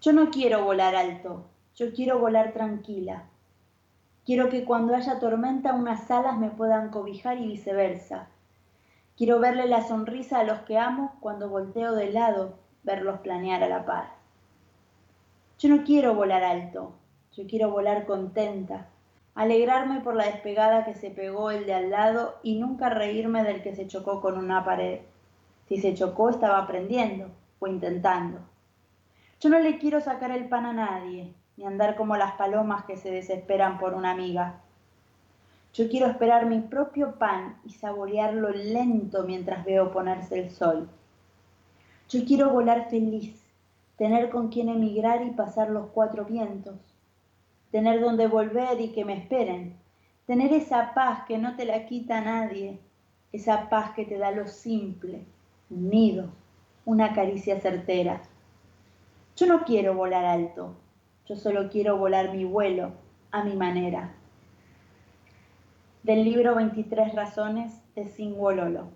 Yo no quiero volar alto, yo quiero volar tranquila. Quiero que cuando haya tormenta unas alas me puedan cobijar y viceversa. Quiero verle la sonrisa a los que amo cuando volteo de lado, verlos planear a la par. Yo no quiero volar alto, yo quiero volar contenta, alegrarme por la despegada que se pegó el de al lado y nunca reírme del que se chocó con una pared. Si se chocó estaba aprendiendo o intentando. Yo no le quiero sacar el pan a nadie, ni andar como las palomas que se desesperan por una amiga. Yo quiero esperar mi propio pan y saborearlo lento mientras veo ponerse el sol. Yo quiero volar feliz, tener con quien emigrar y pasar los cuatro vientos, tener donde volver y que me esperen, tener esa paz que no te la quita nadie, esa paz que te da lo simple, un nido, una caricia certera. Yo no quiero volar alto, yo solo quiero volar mi vuelo a mi manera. Del libro 23 razones de Singwololo.